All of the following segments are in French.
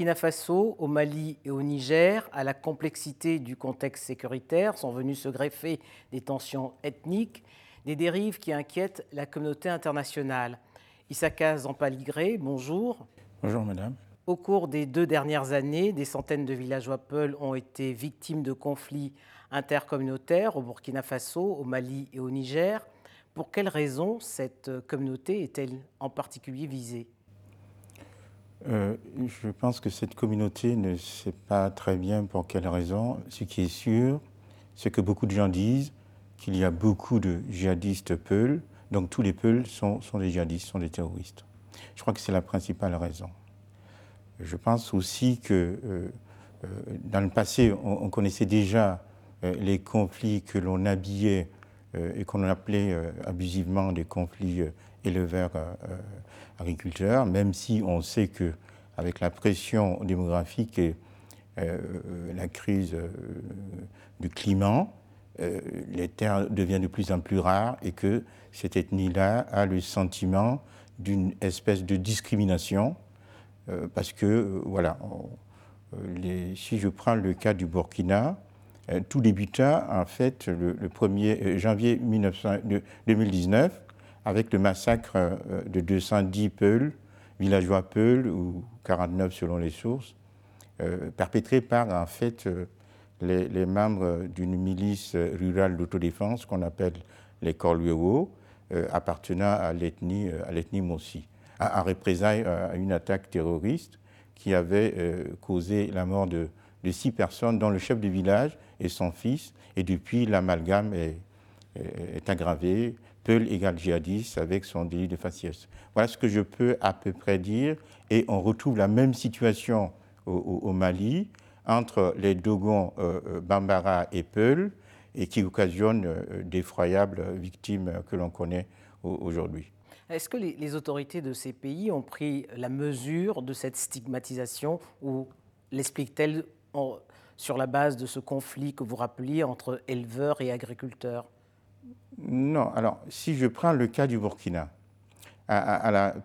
Burkina Faso, au Mali et au Niger, à la complexité du contexte sécuritaire, sont venus se greffer des tensions ethniques, des dérives qui inquiètent la communauté internationale. Issaka Zampaligré, bonjour. Bonjour madame. Au cours des deux dernières années, des centaines de villageois Peuls ont été victimes de conflits intercommunautaires au Burkina Faso, au Mali et au Niger. Pour quelles raisons cette communauté est-elle en particulier visée? Euh, Je pense que cette communauté ne sait pas très bien pour quelles raisons. Ce qui est sûr, c'est que beaucoup de gens disent qu'il y a beaucoup de djihadistes Peuls, donc tous les Peuls sont, des djihadistes, sont des terroristes. Je crois que c'est la principale raison. Je pense aussi que euh, euh, dans le passé, on, connaissait déjà les conflits que l'on habillait et qu'on appelait abusivement des conflits éleveurs-agriculteurs, même si on sait que avec la pression démographique et la crise du climat, les terres deviennent de plus en plus rares et que cette ethnie-là a le sentiment d'une espèce de discrimination euh, parce que, euh, voilà, euh, si je prends le cas du Burkina, tout débuta en fait le, 1er janvier 2019 avec le massacre de 210 Peuls, villageois Peuls, ou 49 selon les sources, perpétré par en fait les, membres d'une milice rurale d'autodéfense qu'on appelle les Korluewo, appartenant à l'ethnie Mossi en représailles à une attaque terroriste qui avait euh, causé la mort de, six personnes, dont le chef du village et son fils. Et depuis, l'amalgame est, aggravé. Peul égale djihadiste avec son délit de faciès. Voilà ce que je peux à peu près dire. Et on retrouve la même situation au, Mali entre les Dogons euh, euh, Bambara et Peul et qui occasionne d'effroyables victimes que l'on connaît aujourd'hui. Est-ce que les, autorités de ces pays ont pris la mesure de cette stigmatisation ou l'expliquent-elles sur la base de ce conflit que vous rappeliez entre éleveurs et agriculteurs Non. Alors, si je prends le cas du Burkina,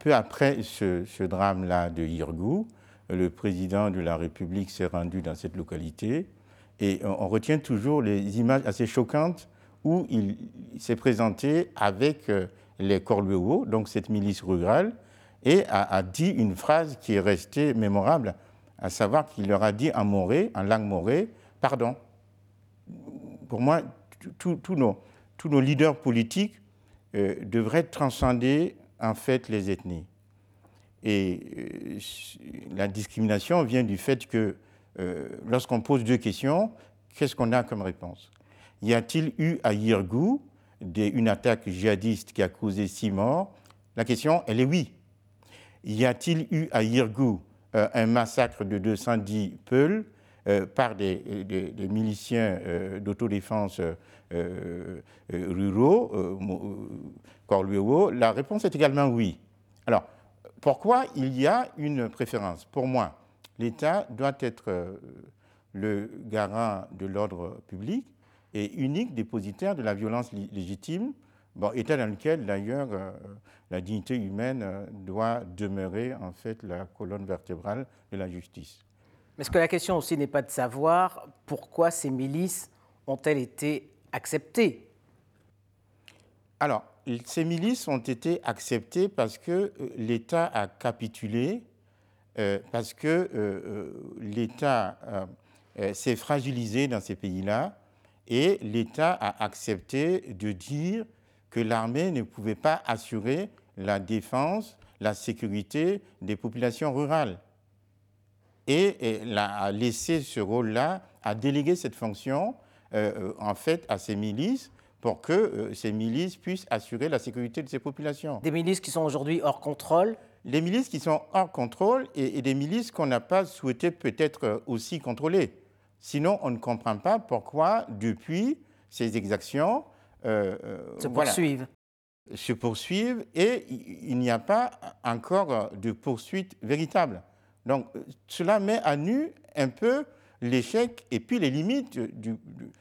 peu après ce, drame-là de Yirgou, le président de la République s'est rendu dans cette localité et on, retient toujours les images assez choquantes où il s'est présenté avec euh, les Corluewo, donc cette milice rurale, et a, dit une phrase qui est restée mémorable, à savoir qu'il leur a dit en moré, en langue morée, pardon. Pour moi, tous nos, leaders politiques euh, devraient transcender en fait les ethnies. Et euh, la discrimination vient du fait que euh, lorsqu'on pose deux questions, qu'est-ce qu'on a comme réponse? Y a-t-il eu à Yirgou une attaque djihadiste qui a causé six morts? La question, elle est oui. Y a-t-il eu à Yirgou un massacre de 210 Peuls euh, par des, miliciens euh, d'autodéfense ruraux, La réponse est également oui. Alors, pourquoi il y a une préférence? Pour moi, l'État doit être le garant de l'ordre public et unique dépositaire de la violence légitime, bon, état dans lequel d'ailleurs euh, la dignité humaine euh, doit demeurer en fait la colonne vertébrale de la justice. Mais est-ce que la question aussi n'est pas de savoir pourquoi ces milices ont-elles été acceptées Alors, ces milices ont été acceptées parce que euh, l'État a capitulé, parce que l'État s'est fragilisé dans ces pays-là, et l'État a accepté de dire que l'armée ne pouvait pas assurer la défense, la sécurité des populations rurales. Et elle a laissé ce rôle-là, a délégué cette fonction euh, euh, en fait à ces milices pour que euh, ces milices puissent assurer la sécurité de ces populations. Des milices qui sont aujourd'hui hors contrôle Les milices qui sont hors contrôle et des milices qu'on n'a pas souhaité peut-être aussi contrôler. Sinon, on ne comprend pas pourquoi, depuis, ces exactions euh, euh, se poursuivent. se poursuivent et il n'y a pas encore de poursuite véritable. Donc, cela met à nu un peu l'échec et puis les limites du,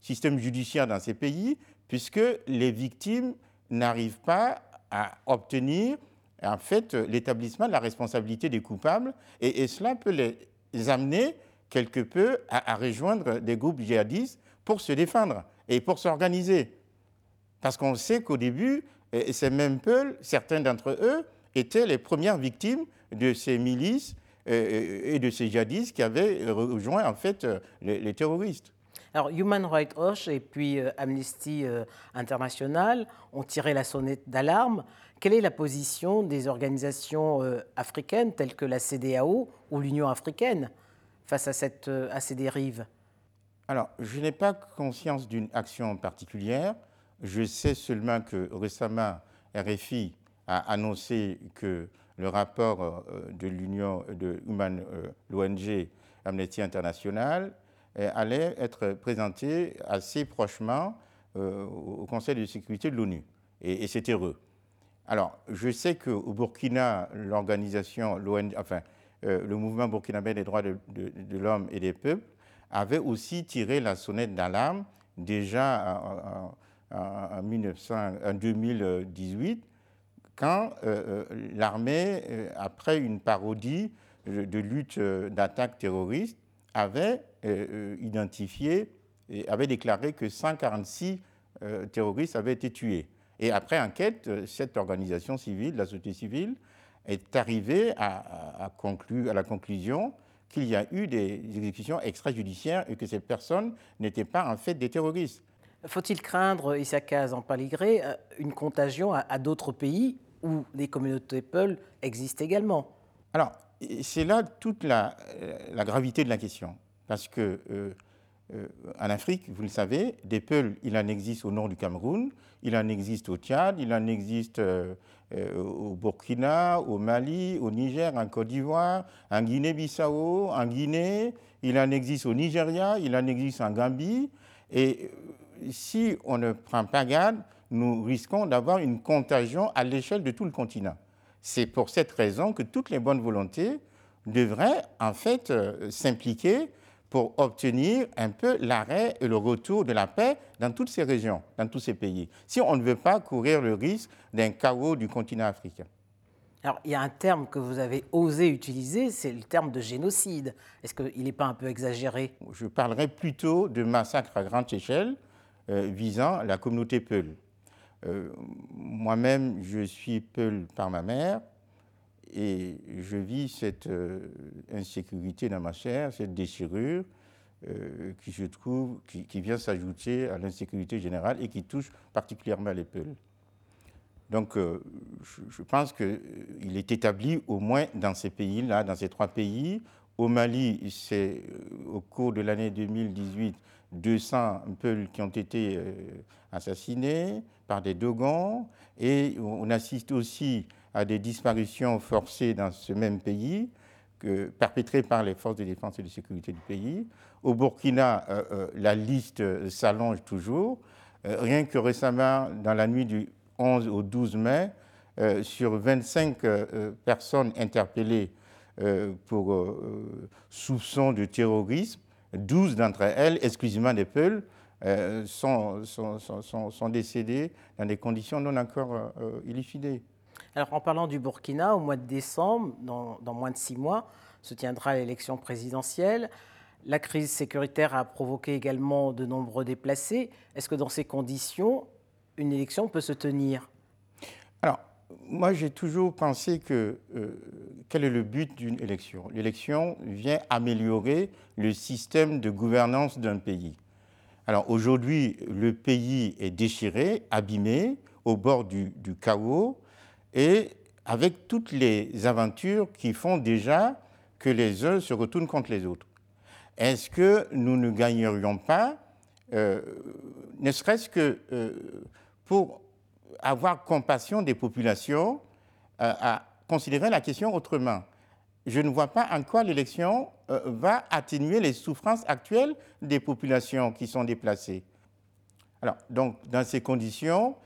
système judiciaire dans ces pays, puisque les victimes n'arrivent pas à obtenir en fait l'établissement de la responsabilité des coupables, et, et, cela peut les amener quelque peu à, rejoindre des groupes djihadistes pour se défendre et pour s'organiser. Parce qu'on sait qu'au début, ces mêmes peuples, certains d'entre eux, étaient les premières victimes de ces milices et de ces djihadistes qui avaient rejoint en fait les, terroristes. Alors, Human Rights Watch et puis euh, Amnesty euh, International ont tiré la sonnette d'alarme. Quelle est la position des organisations euh, africaines telles que la CDAO ou l'Union africaine face à, cette, à ces dérives? Alors, je n'ai pas conscience d'une action particulière. Je sais seulement que récemment, RFI a annoncé que le rapport de l'Union, de Human, l'ONG Amnesty International, euh, allait être présenté assez prochement euh, au Conseil de sécurité de l'ONU. Et, c'est heureux. Alors, je sais qu'au Burkina, l'organisation, enfin, euh, le mouvement burkinabé des droits de, l'homme et des peuples avait aussi tiré la sonnette d'alarme déjà en, 2018 quand l'armée, après une parodie de lutte d'attaque terroriste, avait euh, euh, identifié avait déclaré que 146 euh, terroristes avaient été tués. Et après enquête, cette organisation civile, la société civile, est arrivée à, conclure, à la conclusion qu'il y a eu des exécutions extrajudiciaires et que ces personnes n'étaient pas en fait des terroristes. Faut-il craindre, Issaka Zampaligré, une contagion à, d'autres pays où des communautés Peul existent également? Alors, c'est là toute la, la, gravité de la question. Parce que euh, euh, en Afrique, vous le savez, des peuls, il en existe au nord du Cameroun, il en existe au Tchad, il en existe euh, au Burkina, au Mali, au Niger, en Côte d'Ivoire, en Guinée-Bissau, en Guinée, il en existe au Nigeria, il en existe en Gambie. Si on ne prend pas garde, nous risquons d'avoir une contagion à l'échelle de tout le continent. C'est pour cette raison que toutes les bonnes volontés devraient en fait s'impliquer pour obtenir un peu l'arrêt et le retour de la paix dans toutes ces régions, dans tous ces pays, si on ne veut pas courir le risque d'un chaos du continent africain. Alors, il y a un terme que vous avez osé utiliser, c'est le terme de génocide. Est-ce qu'il n'est pas un peu exagéré? Je parlerai plutôt de massacre à grande échelle euh, visant la communauté Peul. Euh, moi-même, je suis Peul par ma mère. Et je vis cette euh, insécurité dans ma chair, cette déchirure euh, qui, je trouve, qui, vient s'ajouter à l'insécurité générale et qui touche particulièrement les peuples. Donc, euh, je, pense qu'il est établi au moins dans ces pays-là, dans ces trois pays. Au Mali, c'est au cours de l'année 2018 200 peuples qui ont été assassinés par des Dogons. Et on assiste aussi à des disparitions forcées dans ce même pays, que, perpétrées par les forces de défense et de sécurité du pays. Au Burkina, euh, euh, la liste s'allonge toujours. Euh, rien que récemment, dans la nuit du 11 au 12 mai, sur 25 personnes interpellées pour soupçon de terrorisme, 12 d'entre elles, exclusivement des Peuls, sont, sont, sont, sont, décédées dans des conditions non encore élucidées. Alors, en parlant du Burkina, au mois de décembre, dans, moins de six mois, se tiendra l'élection présidentielle. La crise sécuritaire a provoqué également de nombreux déplacés. Est-ce que dans ces conditions, une élection peut se tenir? Moi, j'ai toujours pensé que euh, quel est le but d'une élection? L'élection vient améliorer le système de gouvernance d'un pays. Alors aujourd'hui, le pays est déchiré, abîmé, au bord du chaos et avec toutes les aventures qui font déjà que les uns se retournent contre les autres. Est-ce que nous ne gagnerions pas, euh, ne serait-ce que euh, pour avoir compassion des populations, euh, à considérer la question autrement Je ne vois pas en quoi l'élection va atténuer les souffrances actuelles des populations qui sont déplacées. Alors, donc, dans ces conditions,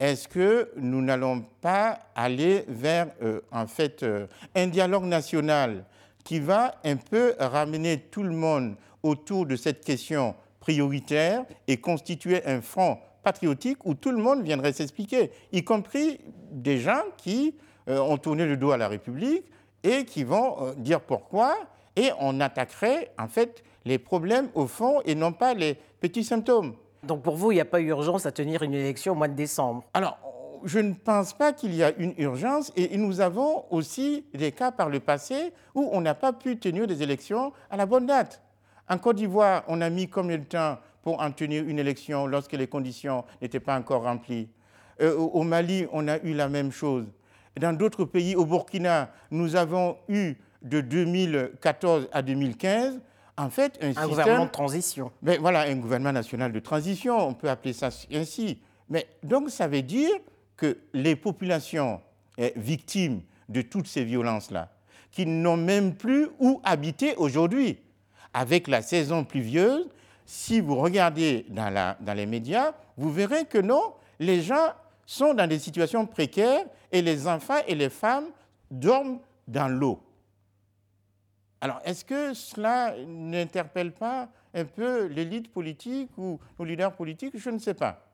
est-ce que nous n'allons pas aller vers euh, en fait euh, un dialogue national qui va un peu ramener tout le monde autour de cette question prioritaire et constituer un front patriotique où tout le monde viendrait s'expliquer, y compris des gens qui euh, ont tourné le dos à la République et qui vont dire pourquoi et on attaquerait en fait les problèmes au fond et non pas les petits symptômes. Donc pour vous, il n'y a pas urgence à tenir une élection au mois de décembre? Alors, je ne pense pas qu'il y a une urgence et nous avons aussi des cas par le passé où on n'a pas pu tenir des élections à la bonne date. En Côte d'Ivoire, on a mis combien de temps pour en tenir une élection lorsque les conditions n'étaient pas encore remplies euh, Au Mali, on a eu la même chose. Dans d'autres pays, au Burkina, nous avons eu de 2014 à 2015 en fait un, un gouvernement de transition. Mais voilà, un gouvernement national de transition, on peut appeler ça ainsi. Mais donc ça veut dire que les populations eh, victimes de toutes ces violences-là, qui n'ont même plus où habiter aujourd'hui, avec la saison pluvieuse, si vous regardez dans, les médias, vous verrez que non, les gens sont dans des situations précaires et les enfants et les femmes dorment dans l'eau. Alors, est-ce que cela n'interpelle pas un peu l'élite politique ou nos leaders politiques? Je ne sais pas.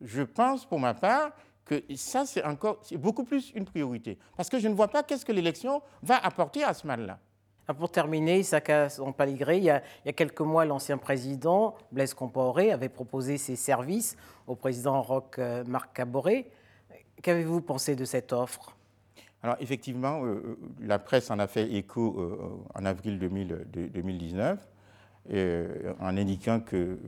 Je pense, pour ma part, que ça, c'est encore, c'est beaucoup plus une priorité. Parce que je ne vois pas qu'est-ce que l'élection va apporter à ce mal-là. Ah, pour terminer, Isaka Paligré, il, y a, il y a quelques mois, l'ancien président, Blaise Compaoré, avait proposé ses services au président Roch euh, Marc Caboret. Qu'avez-vous pensé de cette offre? Alors, effectivement, euh, euh, la presse en a fait écho en avril 2019, en indiquant que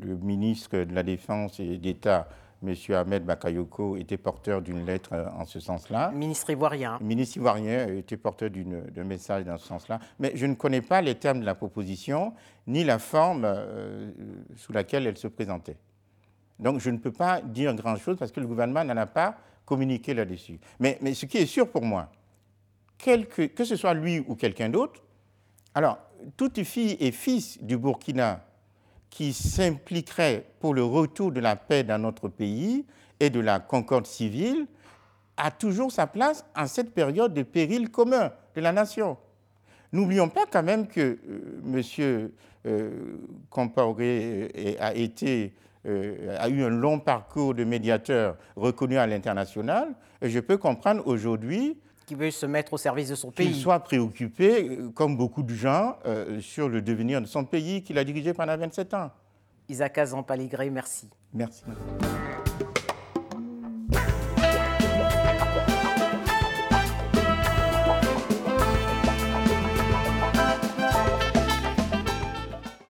le ministre de la Défense et d'État M. Ahmed Bakayoko était porteur d'une lettre euh, en ce sens-là. Ministre ivoirien. Ministre ivoirien était porteur d'un message dans ce sens-là. Mais je ne connais pas les termes de la proposition, ni la forme euh, sous laquelle elle se présentait. Donc je ne peux pas dire grand-chose parce que le gouvernement n'en a pas communiqué là-dessus. Mais, mais, ce qui est sûr pour moi, que, que ce soit lui ou quelqu'un d'autre, alors, toute fille et fils du Burkina qui s'impliquerait pour le retour de la paix dans notre pays et de la concorde civile a toujours sa place en cette période de péril commun de la nation. N'oublions pas quand même que euh, M. Compaoré euh, a, été, euh, a eu un long parcours de médiateur reconnu à l'international, et je peux comprendre aujourd'hui qui veut se mettre au service de son pays. Qu'il soit préoccupé, euh, comme beaucoup de gens, euh, sur le devenir de son pays qu'il a dirigé pendant 27 ans. Isaac Azan Paligré, merci. Merci.